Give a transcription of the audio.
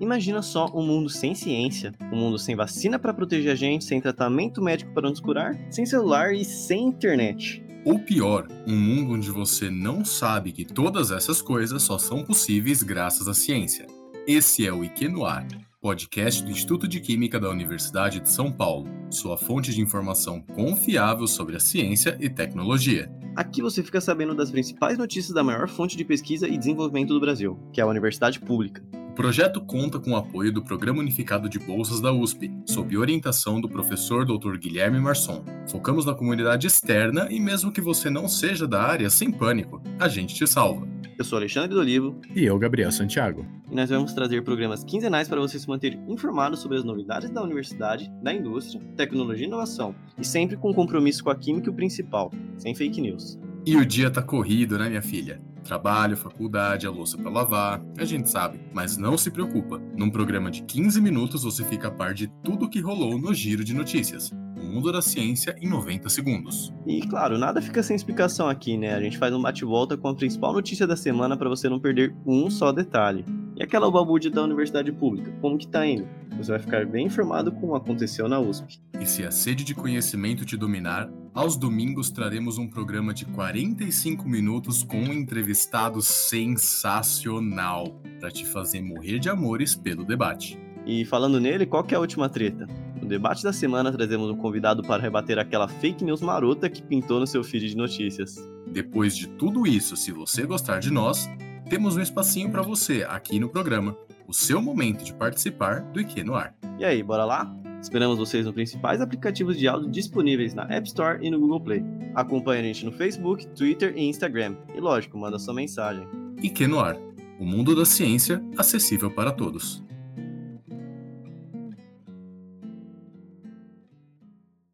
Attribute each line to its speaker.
Speaker 1: Imagina só um mundo sem ciência, um mundo sem vacina para proteger a gente, sem tratamento médico para nos curar, sem celular e sem internet.
Speaker 2: Ou pior, um mundo onde você não sabe que todas essas coisas só são possíveis graças à ciência. Esse é o IQ no Ar, podcast do Instituto de Química da Universidade de São Paulo, sua fonte de informação confiável sobre a ciência e tecnologia.
Speaker 1: Aqui você fica sabendo das principais notícias da maior fonte de pesquisa e desenvolvimento do Brasil, que é a Universidade Pública.
Speaker 2: O projeto conta com o apoio do Programa Unificado de Bolsas da USP, sob orientação do professor Dr. Guilherme Marçom. Focamos na comunidade externa e mesmo que você não seja da área, sem pânico, a gente te salva.
Speaker 1: Eu sou Alexandre do Olivo.
Speaker 3: E eu, Gabriel Santiago.
Speaker 1: E nós vamos trazer programas quinzenais para você se manter informado sobre as novidades da universidade, da indústria, tecnologia e inovação. E sempre com compromisso com a química e o principal, sem fake news.
Speaker 2: E o dia tá corrido, né, minha filha? Trabalho, faculdade, a louça para lavar, a gente sabe. Mas não se preocupa, num programa de 15 minutos você fica a par de tudo que rolou no Giro de Notícias. O mundo da ciência em 90 segundos.
Speaker 1: E claro, nada fica sem explicação aqui, né? A gente faz um bate-volta com a principal notícia da semana para você não perder um só detalhe. E aquela balbúrdia da universidade pública, como que tá indo? Você vai ficar bem informado com o que aconteceu na USP.
Speaker 2: E se a sede de conhecimento te dominar, aos domingos traremos um programa de 45 minutos com um entrevistado sensacional para te fazer morrer de amores pelo debate.
Speaker 1: E falando nele, qual que é a última treta? No debate da semana trazemos um convidado para rebater aquela fake news marota que pintou no seu feed de notícias.
Speaker 2: Depois de tudo isso, se você gostar de nós, temos um espacinho para você aqui no programa, o seu momento de participar do IQ no ar.
Speaker 1: E aí, bora lá? Esperamos vocês nos principais aplicativos de áudio disponíveis na App Store e no Google Play. Acompanhe a gente no Facebook, Twitter e Instagram. E lógico, manda sua mensagem.
Speaker 2: IQ no ar, o mundo da ciência acessível para todos.